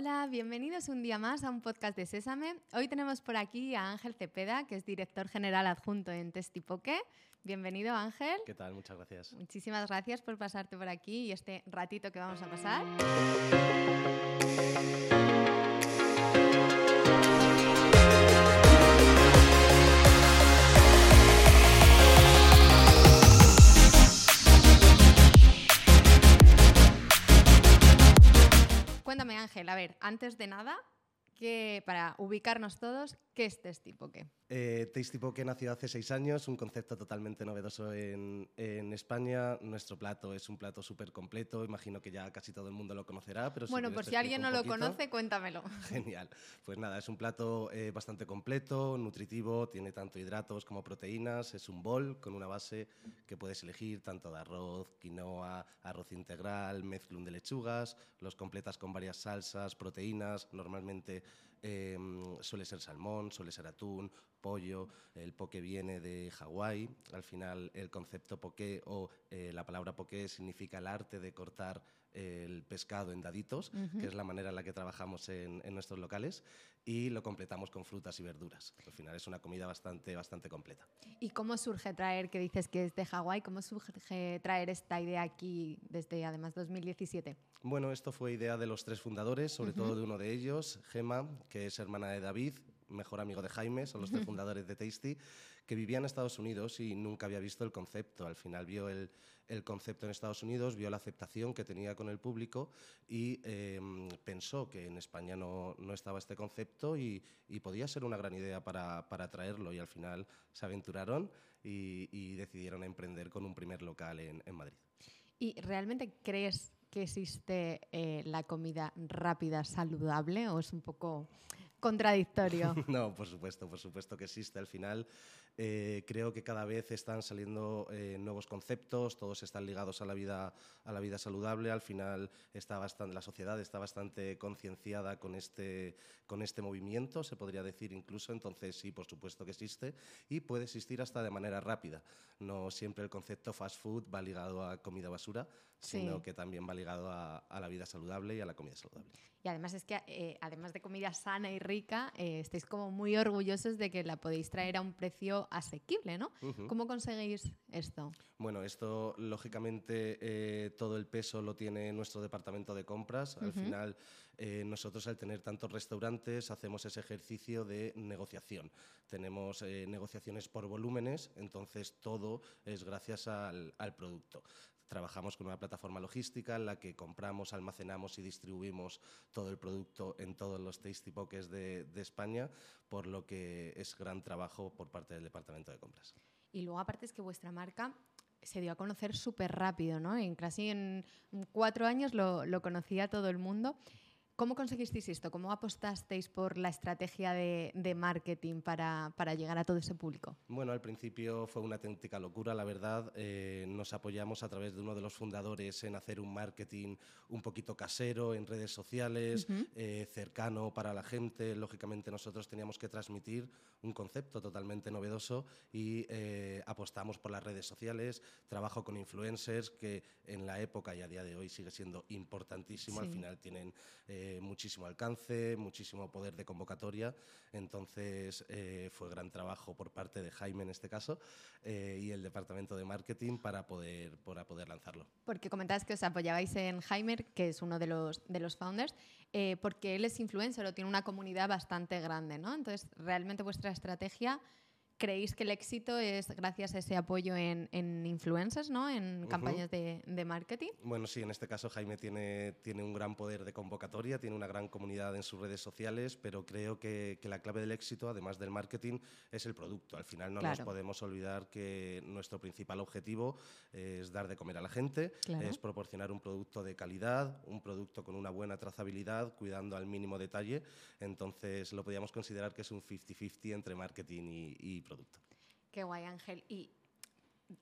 Hola, bienvenidos un día más a un podcast de Sésame. Hoy tenemos por aquí a Ángel Cepeda, que es director general adjunto en Testipoque. Bienvenido Ángel. ¿Qué tal? Muchas gracias. Muchísimas gracias por pasarte por aquí y este ratito que vamos a pasar. A ver, antes de nada, que para ubicarnos todos, ¿qué es Testipoque? Eh, Tasty Poke nació hace seis años, un concepto totalmente novedoso en, en España. Nuestro plato es un plato súper completo, imagino que ya casi todo el mundo lo conocerá. Pero bueno, quieres por si alguien no lo conoce, cuéntamelo. Genial. Pues nada, es un plato eh, bastante completo, nutritivo, tiene tanto hidratos como proteínas. Es un bol con una base que puedes elegir tanto de arroz, quinoa, arroz integral, mezclun de lechugas. Los completas con varias salsas, proteínas. Normalmente eh, suele ser salmón, suele ser atún, pollo. El poke viene de Hawái. Al final, el concepto poke o eh, la palabra poke significa el arte de cortar el pescado en daditos, que es la manera en la que trabajamos en, en nuestros locales, y lo completamos con frutas y verduras. Al final es una comida bastante, bastante completa. ¿Y cómo surge traer, que dices que es de Hawái, cómo surge traer esta idea aquí desde además 2017? Bueno, esto fue idea de los tres fundadores, sobre todo de uno de ellos, Gema, que es hermana de David, mejor amigo de Jaime, son los tres fundadores de Tasty, que vivía en Estados Unidos y nunca había visto el concepto. Al final vio el, el concepto en Estados Unidos, vio la aceptación que tenía con el público y eh, pensó que en España no, no estaba este concepto y, y podía ser una gran idea para, para traerlo. Y al final se aventuraron y, y decidieron emprender con un primer local en, en Madrid. ¿Y realmente crees que existe eh, la comida rápida saludable o es un poco contradictorio? No, por supuesto, por supuesto que existe. Al final eh, creo que cada vez están saliendo eh, nuevos conceptos, todos están ligados a la vida, a la vida saludable. Al final está bastante, la sociedad está bastante concienciada con este, con este movimiento, se podría decir incluso. Entonces sí, por supuesto que existe y puede existir hasta de manera rápida. No siempre el concepto fast food va ligado a comida basura, sino Sí. que también va ligado a, a la vida saludable y a la comida saludable. Y además es que, eh, además de comida sana y rica, eh, estáis como muy orgullosos de que la podéis traer a un precio asequible, ¿no? ¿Cómo conseguís esto? Bueno, esto lógicamente eh, todo el peso lo tiene nuestro departamento de compras. Al final, eh, nosotros al tener tantos restaurantes hacemos ese ejercicio de negociación. Tenemos negociaciones por volúmenes, entonces todo es gracias al, al producto. Trabajamos con una plataforma logística en la que compramos, almacenamos y distribuimos todo el producto en todos los tasty de, de España, por lo que es gran trabajo por parte del departamento de compras. Y luego, aparte, es que vuestra marca se dio a conocer súper rápido, ¿no? En casi en cuatro años lo conocía todo el mundo. ¿Cómo conseguisteis esto? ¿Cómo apostasteis por la estrategia de, de marketing para, para llegar a todo ese público? Bueno, al principio fue una auténtica locura, la verdad. Eh, nos apoyamos a través de uno de los fundadores en hacer un marketing un poquito casero en redes sociales, eh, cercano para la gente. Lógicamente nosotros teníamos que transmitir un concepto totalmente novedoso y eh, apostamos por las redes sociales. Trabajo con influencers que en la época y a día de hoy sigue siendo importantísimo. Al Sí. final tienen eh, muchísimo alcance, muchísimo poder de convocatoria. Entonces eh, fue gran trabajo por parte de Jaime en este caso eh, y el departamento de marketing para poder, para poder lanzarlo. Porque comentabas que os apoyabais en Jaimer, que es uno de los, de los founders, eh, porque él es influencer o tiene una comunidad bastante grande, ¿no? Entonces, realmente vuestra estrategia, ¿creéis que el éxito es gracias a ese apoyo en, en influencers, ¿no? En Ujú. campañas de, de marketing. Bueno, sí, en este caso Jaime tiene, tiene un gran poder de convocatoria, tiene una gran comunidad en sus redes sociales, pero creo que, que la clave del éxito, además del marketing, es el producto. Al final no nos Claro. podemos olvidar que nuestro principal objetivo es dar de comer a la gente, Claro. es proporcionar un producto de calidad, un producto con una buena trazabilidad, cuidando al mínimo detalle. Entonces lo podríamos considerar que es un 50-50 entre marketing y, y producto. Qué guay, Ángel. Y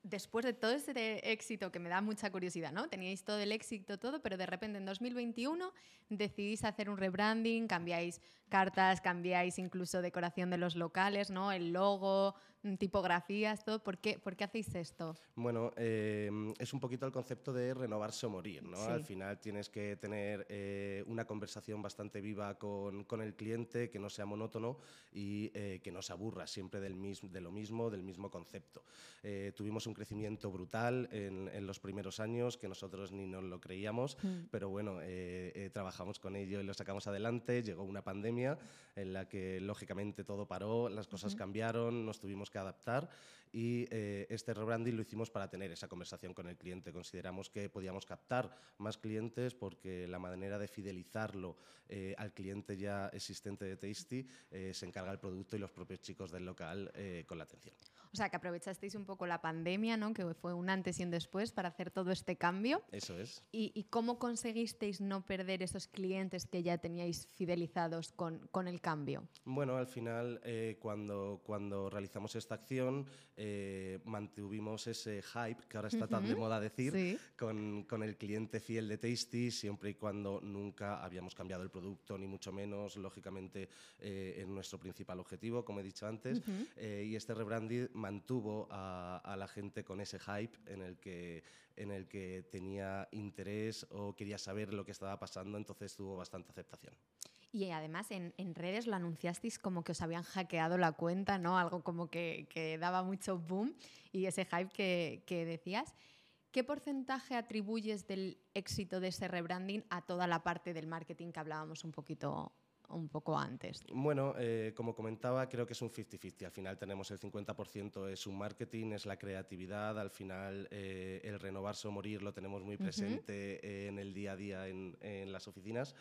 después de todo ese éxito que me da mucha curiosidad, ¿no? Teníais todo el éxito, todo, pero de repente en 2021 decidís hacer un rebranding, cambiáis cartas, cambiáis incluso decoración de los locales, ¿no? El logo, tipografías, todo. ¿Por qué, ¿Por qué hacéis esto? Bueno, eh, es un poquito el concepto de renovarse o morir, ¿no? Al final tienes que tener eh, una conversación bastante viva con, con, el cliente, que no sea monótono y eh, que no se aburra siempre del mismo, de lo mismo, del mismo concepto. tuvimos un crecimiento brutal en, en, los primeros años, que nosotros ni nos lo creíamos, mm. pero bueno, trabajamos con ello y lo sacamos adelante. Llegó una pandemia en la que lógicamente todo paró, las cosas cambiaron, nos tuvimos que adaptar y eh, este rebranding lo hicimos para tener esa conversación con el cliente. Consideramos que podíamos captar más clientes porque la manera de fidelizarlo eh, al cliente ya existente de Tasty eh, se encarga el producto y los propios chicos del local con la atención. O sea, que aprovechasteis un poco la pandemia, ¿no? que fue un antes y un después para hacer todo este cambio. Eso es. ¿Y, y cómo conseguisteis no perder esos clientes que ya teníais fidelizados con, con el cambio? Bueno, al final, cuando, cuando realizamos esta acción, eh, mantuvimos ese hype que ahora está tan de moda decir con, con, el cliente fiel de Tasty, siempre y cuando nunca habíamos cambiado el producto, ni mucho menos, lógicamente, eh, en nuestro principal objetivo, como he dicho antes. Eh, y este rebranding mantuvo a, la gente con ese hype en el que en el que tenía interés o quería saber lo que estaba pasando, entonces tuvo bastante aceptación. Y además en, redes lo anunciasteis como que os habían hackeado la cuenta, ¿no? Algo como que, que daba mucho boom y ese hype que, que, decías. ¿Qué porcentaje atribuyes del éxito de ese rebranding a toda la parte del marketing que hablábamos un poquito un poco antes? Bueno, eh, como comentaba, creo que es un 50-50. Al final tenemos el 50% es un marketing, es la creatividad. Al final eh, el renovarse o morir lo tenemos muy presente en el día a día en, en las oficinas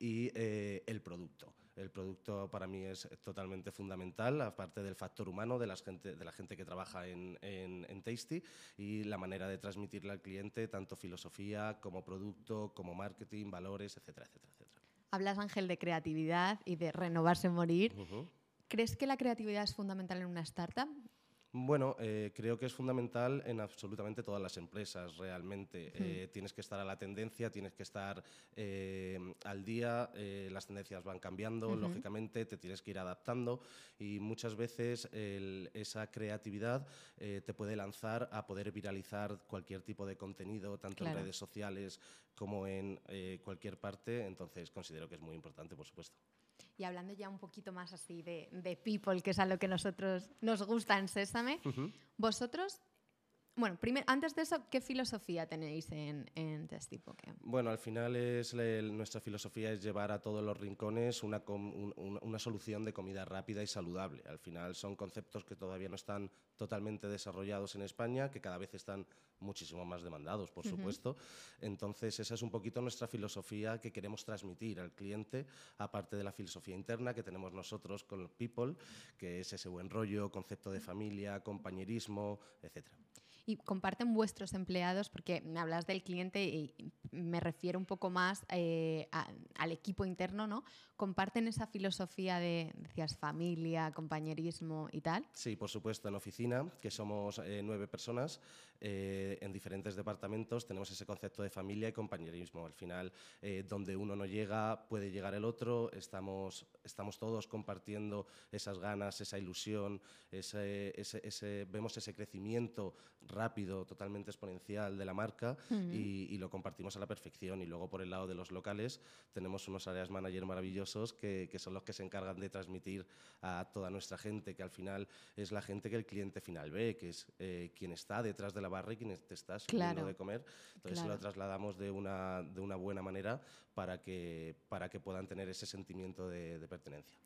y eh, el producto. El producto para mí es totalmente fundamental, aparte del factor humano de la gente, de la gente que trabaja en, en, Tasty y la manera de transmitirle al cliente tanto filosofía como producto, como marketing, valores, etcétera, etcétera. Hablas, Ángel, de creatividad y de renovarse morir. ¿Crees que la creatividad es fundamental en una startup? Bueno, eh, creo que es fundamental en absolutamente todas las empresas, realmente. Eh, tienes que estar a la tendencia, tienes que estar eh, al día, las tendencias van cambiando, lógicamente, te tienes que ir adaptando y muchas veces esa creatividad te puede lanzar a poder viralizar cualquier tipo de contenido, tanto en redes sociales como en cualquier parte, entonces considero que es muy importante, por supuesto. Y hablando ya un poquito más así de, de people, que es a lo que nosotros nos gusta en Sésame, vosotros bueno, primero, antes de eso, ¿qué filosofía tenéis en, en Bueno, al final es nuestra filosofía es llevar a todos los rincones una, una, solución de comida rápida y saludable. Al final son conceptos que todavía no están totalmente desarrollados en España, que cada vez están muchísimo más demandados, por supuesto. Entonces, esa es un poquito nuestra filosofía que queremos transmitir al cliente, aparte de la filosofía interna que tenemos nosotros con People, que es ese buen rollo, concepto de familia, compañerismo, etcétera y comparten vuestros empleados, porque me hablas del cliente y me refiero un poco más eh, al equipo interno, ¿no? ¿Comparten esa filosofía de, decías, familia, compañerismo y tal? Sí, por supuesto, en oficina, que somos eh, nueve personas, eh, en diferentes departamentos tenemos ese concepto de familia y compañerismo. Al final, donde uno no llega, puede llegar el otro, estamos, estamos todos compartiendo esas ganas, esa ilusión, ese, ese, vemos ese crecimiento rápido, totalmente exponencial de la marca y, lo compartimos a la perfección. Y luego por el lado de los locales tenemos unos áreas manager maravillosos que, son los que se encargan de transmitir a toda nuestra gente, que al final es la gente que el cliente final ve, que es eh, quien está detrás de la barra y quien te está sirviendo de comer. Entonces lo trasladamos de una, de una buena manera para que, para que puedan tener ese sentimiento de, pertenencia.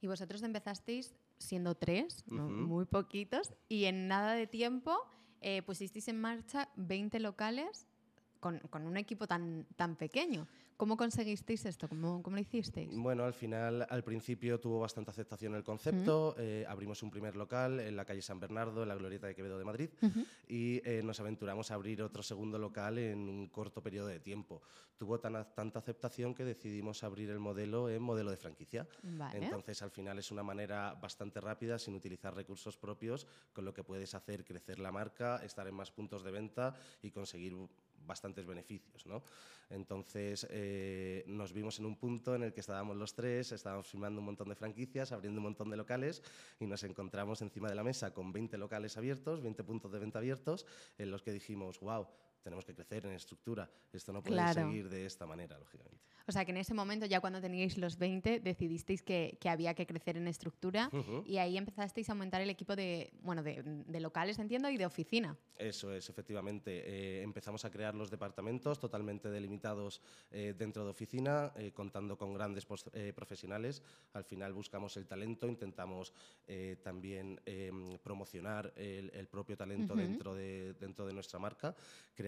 Y vosotros empezasteis siendo tres, muy poquitos, y en nada de tiempo eh, pusisteis en marcha 20 locales con, con, un equipo tan, tan pequeño. ¿Cómo conseguisteis esto? ¿Cómo, ¿Cómo, lo hicisteis? Bueno, al final, al principio tuvo bastante aceptación el concepto. Eh, abrimos un primer local en la calle San Bernardo, en la Glorieta de Quevedo de Madrid, y eh, nos aventuramos a abrir otro segundo local en un corto periodo de tiempo. Tuvo tan, tanta aceptación que decidimos abrir el modelo en modelo de franquicia. Entonces, al final es una manera bastante rápida, sin utilizar recursos propios, con lo que puedes hacer crecer la marca, estar en más puntos de venta y conseguir bastantes beneficios. ¿no? Entonces eh, nos vimos en un punto en el que estábamos los tres, estábamos firmando un montón de franquicias, abriendo un montón de locales y nos encontramos encima de la mesa con 20 locales abiertos, 20 puntos de venta abiertos, en los que dijimos, wow, tenemos que crecer en estructura. Esto no puede seguir de esta manera, lógicamente. O sea, que en ese momento, ya cuando teníais los 20, decidisteis que, que había que crecer en estructura y ahí empezasteis a aumentar el equipo de, bueno, de, de locales, entiendo, y de oficina. Eso es, efectivamente. Eh, empezamos a crear los departamentos totalmente delimitados eh, dentro de oficina, eh, contando con grandes profesionales. Al final buscamos el talento, intentamos también em, promocionar el, el, propio talento dentro, de, dentro de nuestra marca.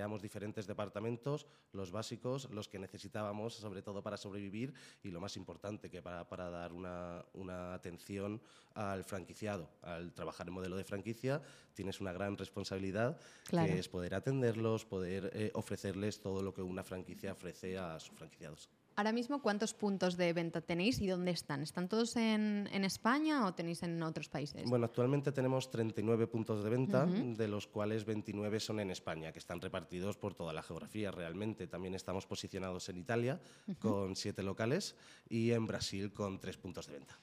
Creamos diferentes departamentos, los básicos, los que necesitábamos, sobre todo para sobrevivir, y lo más importante, que para, para dar una, una atención al franquiciado. Al trabajar en modelo de franquicia, tienes una gran responsabilidad que es poder atenderlos, poder eh, ofrecerles todo lo que una franquicia ofrece a sus franquiciados. Ahora mismo, ¿cuántos puntos de venta tenéis y dónde están? ¿Están todos en, en España o tenéis en otros países? Bueno, actualmente tenemos 39 puntos de venta, de los cuales 29 son en España, que están repartidos por toda la geografía realmente. También estamos posicionados en Italia con siete locales y en Brasil con tres puntos de venta.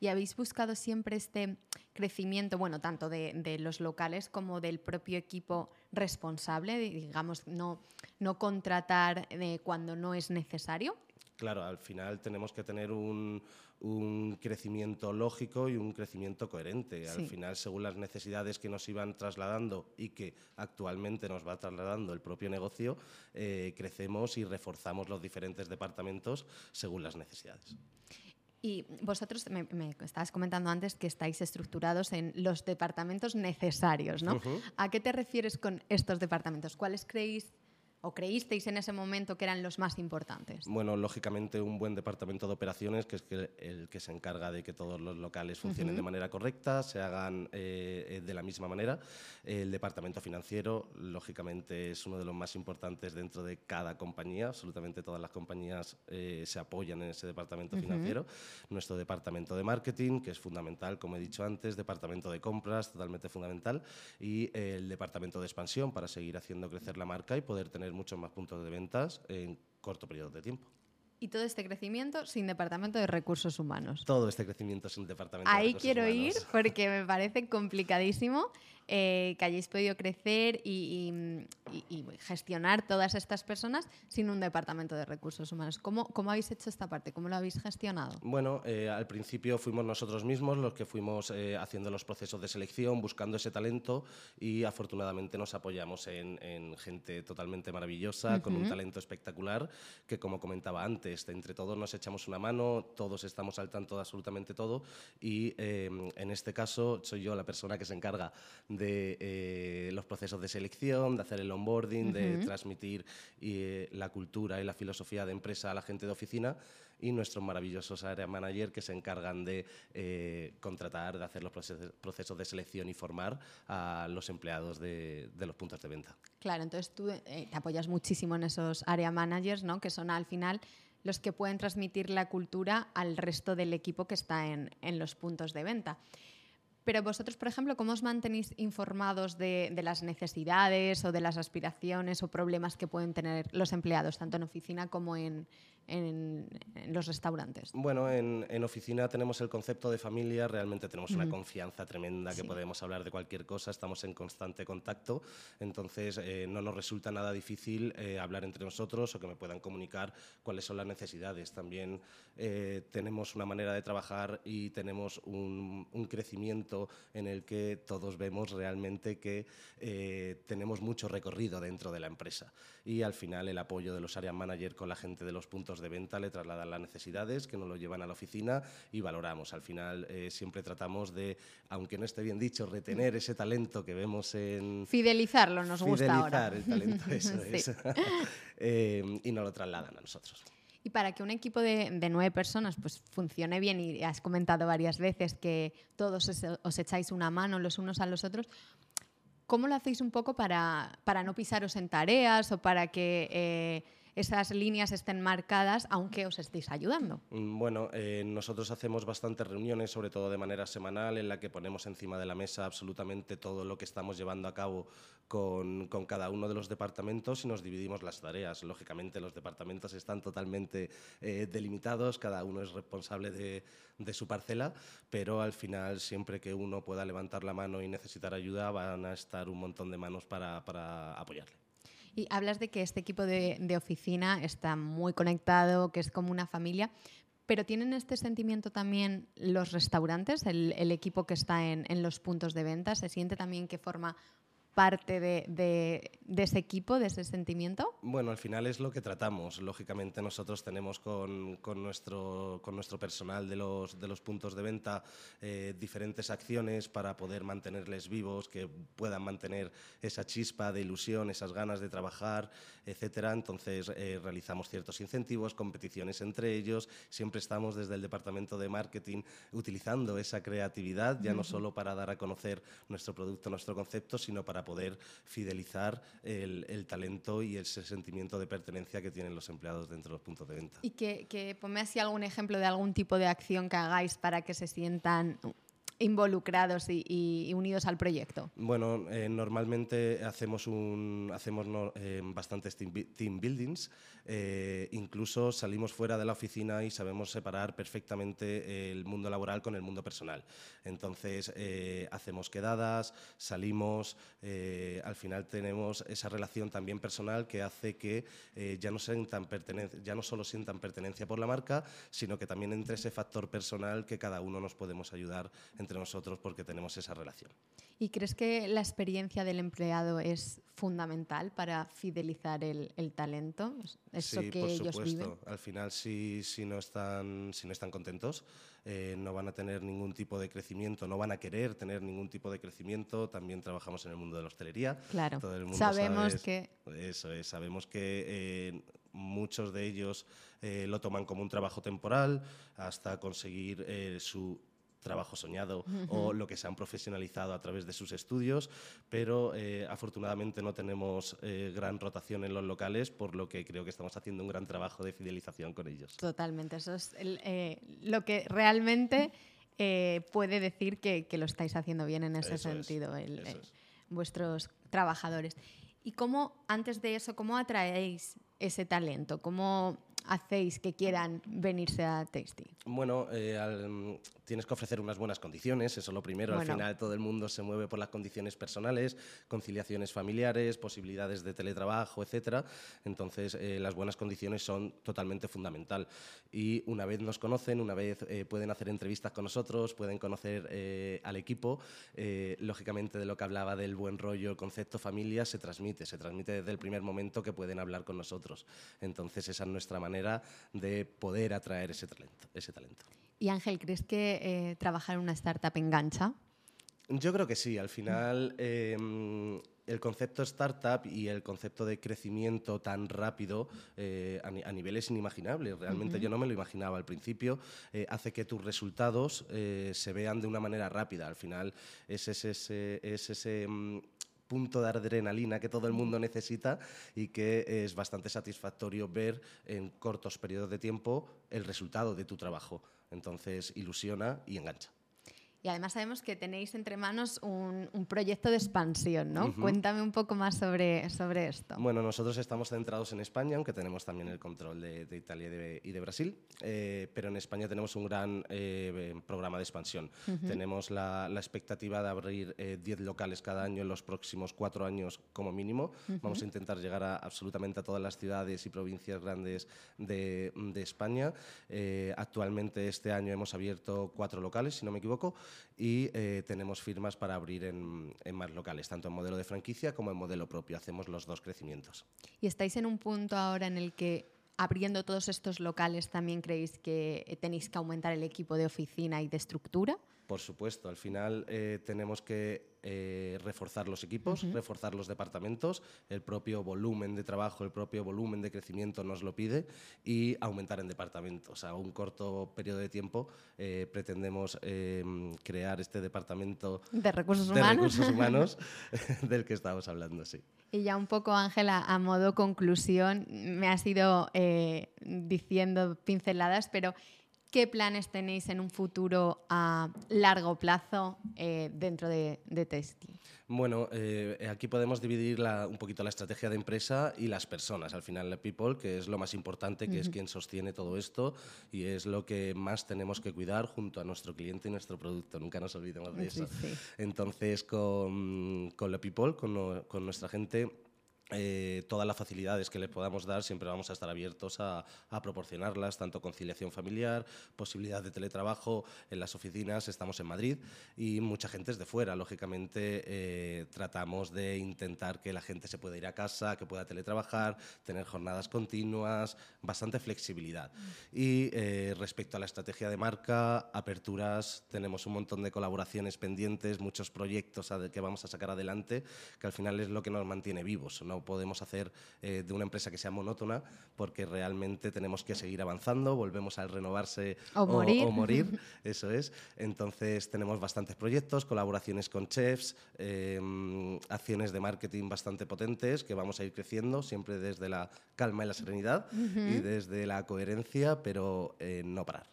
¿Y habéis buscado siempre este crecimiento, bueno, tanto de, de los locales como del propio equipo responsable, digamos, no, no contratar eh, cuando no es necesario? Claro, al final tenemos que tener un, un crecimiento lógico y un crecimiento coherente. Al final, según las necesidades que nos iban trasladando y que actualmente nos va trasladando el propio negocio, eh, crecemos y reforzamos los diferentes departamentos según las necesidades. Y vosotros me, me, estabas comentando antes que estáis estructurados en los departamentos necesarios, ¿no? Uh -huh. ¿A qué te refieres con estos departamentos? ¿Cuáles creéis o creísteis en ese momento que eran los más importantes? Bueno, lógicamente un buen departamento de operaciones, que es el que se encarga de que todos los locales funcionen uh -huh. de manera correcta, se hagan eh, de la misma manera. El departamento financiero, lógicamente, es uno de los más importantes dentro de cada compañía. Absolutamente todas las compañías eh, se apoyan en ese departamento uh -huh. financiero. Nuestro departamento de marketing, que es fundamental, como he dicho antes, departamento de compras, totalmente fundamental, y el departamento de expansión para seguir haciendo crecer la marca y poder tener muchos más puntos de ventas en corto periodo de tiempo. Y todo este crecimiento sin departamento de recursos humanos. Todo este crecimiento sin departamento Ahí de recursos quiero humanos. ir porque me parece complicadísimo eh, que hayáis podido crecer y, y, y, gestionar todas estas personas sin un departamento de recursos humanos. ¿Cómo, cómo habéis hecho esta parte? ¿Cómo lo habéis gestionado? Bueno, eh, al principio fuimos nosotros mismos los que fuimos eh, haciendo los procesos de selección, buscando ese talento y afortunadamente nos apoyamos en, en gente totalmente maravillosa, uh -huh. con un talento espectacular, que como comentaba antes, entre todos nos echamos una mano, todos estamos al tanto de absolutamente todo y eh, en este caso soy yo la persona que se encarga de eh, los procesos de selección, de hacer el onboarding, uh -huh. de transmitir eh, la cultura y la filosofía de empresa a la gente de oficina y nuestros maravillosos área manager que se encargan de eh, contratar, de hacer los procesos, procesos, de selección y formar a los empleados de, de los puntos de venta. Claro, entonces tú eh, te apoyas muchísimo en esos área managers, ¿no? que son al final los que pueden transmitir la cultura al resto del equipo que está en, en los puntos de venta. Pero vosotros, por ejemplo, ¿cómo os mantenéis informados de, de, las necesidades o de las aspiraciones o problemas que pueden tener los empleados, tanto en oficina como en, en, en los restaurantes? Bueno, en, en, oficina tenemos el concepto de familia, realmente tenemos una mm. confianza tremenda que sí. podemos hablar de cualquier cosa, estamos en constante contacto, entonces eh, no nos resulta nada difícil eh, hablar entre nosotros o que me puedan comunicar cuáles son las necesidades. También eh, tenemos una manera de trabajar y tenemos un, un, crecimiento en el que todos vemos realmente que eh, tenemos mucho recorrido dentro de la empresa y al final el apoyo de los area manager con la gente de los puntos de venta le trasladan las necesidades, que nos lo llevan a la oficina y valoramos. Al final eh, siempre tratamos de, aunque no esté bien dicho, retener ese talento que vemos en... Fidelizarlo, nos fidelizar gusta ahora. el talento, eso es. eh, y nos lo trasladan a nosotros. Y para que un equipo de, de, nueve personas pues, funcione bien, y has comentado varias veces que todos os, os echáis una mano los unos a los otros, ¿cómo lo hacéis un poco para, para no pisaros en tareas o para que... Eh, esas líneas estén marcadas, aunque os estéis ayudando. Mm, bueno, eh, nosotros hacemos bastantes reuniones, sobre todo de manera semanal, en la que ponemos encima de la mesa absolutamente todo lo que estamos llevando a cabo con, cada uno de los departamentos y nos dividimos las tareas. Lógicamente los departamentos están totalmente eh, delimitados, cada uno es responsable de, su parcela, pero al final siempre que uno pueda levantar la mano y necesitar ayuda van a estar un montón de manos para apoyarle. Y hablas de que este equipo de, de oficina está muy conectado, que es como una familia, pero ¿tienen este sentimiento también los restaurantes, el, equipo que está en, en, los puntos de venta? ¿Se siente también que forma parte de, de, de, ese equipo, de ese sentimiento? Bueno, al final es lo que tratamos. Lógicamente nosotros tenemos con, con, nuestro, con nuestro, personal de los, de los, puntos de venta eh, diferentes acciones para poder mantenerles vivos, que puedan mantener esa chispa de ilusión, esas ganas de trabajar, etcétera. Entonces eh, realizamos ciertos incentivos, competiciones entre ellos. Siempre estamos desde el departamento de marketing utilizando esa creatividad, ya no solo para dar a conocer nuestro producto, nuestro concepto, sino para poder fidelizar el, el, talento y ese sentimiento de pertenencia que tienen los empleados dentro de los puntos de venta. Y que, que así algún ejemplo de algún tipo de acción que hagáis para que se sientan involucrados y, y, unidos al proyecto? Bueno, eh, normalmente hacemos, un, hacemos no, eh, bastantes team, team buildings, eh, incluso salimos fuera de la oficina y sabemos separar perfectamente el mundo laboral con el mundo personal. Entonces, eh, hacemos quedadas, salimos, eh, al final tenemos esa relación también personal que hace que ya, no sientan ya no solo sientan pertenencia por la marca, sino que también entre ese factor personal que cada uno nos podemos ayudar entre nosotros porque tenemos esa relación. ¿Y crees que la experiencia del empleado es fundamental para fidelizar el, el talento? Eso sí, que por ellos supuesto. viven. Al final, si, si, no, están, si no están contentos, eh, no van a tener ningún tipo de crecimiento, no van a querer tener ningún tipo de crecimiento. También trabajamos en el mundo de la hostelería. Claro, Todo el mundo sabemos sabe, que... Eso es, sabemos que eh, muchos de ellos eh, lo toman como un trabajo temporal hasta conseguir eh, su trabajo soñado uh -huh. o lo que se han profesionalizado a través de sus estudios, pero eh, afortunadamente no tenemos eh, gran rotación en los locales, por lo que creo que estamos haciendo un gran trabajo de fidelización con ellos. Totalmente, eso es el, eh, lo que realmente puede decir que, que, lo estáis haciendo bien en ese eso sentido, es, el, eso es. vuestros trabajadores. ¿Y cómo, antes de eso, cómo atraéis ese talento? ¿Cómo hacéis que quieran venirse a Tasty? Bueno, eh, al, tienes que ofrecer unas buenas condiciones, eso es lo primero. Bueno. Al final todo el mundo se mueve por las condiciones personales, conciliaciones familiares, posibilidades de teletrabajo, etcétera. Entonces, eh, las buenas condiciones son totalmente fundamental. Y una vez nos conocen, una vez eh, pueden hacer entrevistas con nosotros, pueden conocer eh, al equipo, lógicamente de lo que hablaba del buen rollo, el concepto familia, se transmite, se transmite desde el primer momento que pueden hablar con nosotros. Entonces, esa es nuestra manera de poder atraer ese talento. Ese talento. Y Ángel, ¿crees que eh, trabajar en una startup engancha? Yo creo que sí. Al final, eh, el concepto startup y el concepto de crecimiento tan rápido eh, a, a, niveles inimaginables, realmente uh -huh. yo no me lo imaginaba al principio, eh, hace que tus resultados eh, se vean de una manera rápida. Al final, es ese, ese, es ese mm, punto de adrenalina que todo el mundo necesita y que es bastante satisfactorio ver en cortos periodos de tiempo el resultado de tu trabajo. Entonces ilusiona y engancha. Y además sabemos que tenéis entre manos un, un proyecto de expansión, ¿no? Uh -huh. Cuéntame un poco más sobre, sobre esto. Bueno, nosotros estamos centrados en España, aunque tenemos también el control de, de Italia y de, y de Brasil, eh, pero en España tenemos un gran eh, programa de expansión. Uh -huh. Tenemos la, la, expectativa de abrir 10 eh, locales cada año en los próximos cuatro años como mínimo. Uh -huh. Vamos a intentar llegar a absolutamente a todas las ciudades y provincias grandes de, de España. Eh, actualmente este año hemos abierto cuatro locales, si no me equivoco y eh, tenemos firmas para abrir en, en, más locales, tanto en modelo de franquicia como en modelo propio. Hacemos los dos crecimientos. ¿Y estáis en un punto ahora en el que abriendo todos estos locales también creéis que tenéis que aumentar el equipo de oficina y de estructura? Por supuesto, al final eh, tenemos que eh, reforzar los equipos, reforzar los departamentos, el propio volumen de trabajo, el propio volumen de crecimiento nos lo pide y aumentar en departamentos. A un corto periodo de tiempo eh, pretendemos em, crear este departamento de recursos de humanos, recursos humanos del que estamos hablando, sí. Y ya un poco, Ángela, a modo conclusión, me has ido diciendo pinceladas, pero ¿Qué planes tenéis en un futuro a largo plazo eh, dentro de, de Bueno, eh, aquí podemos dividir un poquito la estrategia de empresa y las personas. Al final, la people, que es lo más importante, que es quien sostiene todo esto y es lo que más tenemos que cuidar junto a nuestro cliente y nuestro producto. Nunca nos olvidemos de eso. Entonces, con, con la people, con, con nuestra gente, eh, todas las facilidades que les podamos dar, siempre vamos a estar abiertos a, proporcionarlas, tanto conciliación familiar, posibilidad de teletrabajo en las oficinas, estamos en Madrid y mucha gente es de fuera. Lógicamente eh, tratamos de intentar que la gente se pueda ir a casa, que pueda teletrabajar, tener jornadas continuas, bastante flexibilidad. Y eh, respecto a la estrategia de marca, aperturas, tenemos un montón de colaboraciones pendientes, muchos proyectos que vamos a sacar adelante, que al final es lo que nos mantiene vivos. ¿no? Podemos hacer eh, de una empresa que sea monótona porque realmente tenemos que seguir avanzando, volvemos al renovarse o, morir. eso es. Entonces tenemos bastantes proyectos, colaboraciones con chefs, em, acciones de marketing bastante potentes que vamos a ir creciendo siempre desde la calma y la serenidad y desde la coherencia, pero eh, no parar.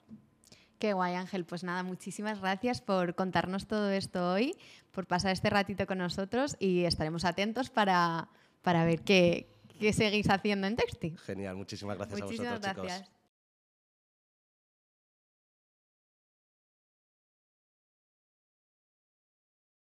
Qué guay, Ángel. Pues nada, muchísimas gracias por contarnos todo esto hoy, por pasar este ratito con nosotros y estaremos atentos para para ver qué, qué seguís haciendo en Texti. Genial, muchísimas gracias a vosotros, gracias. chicos.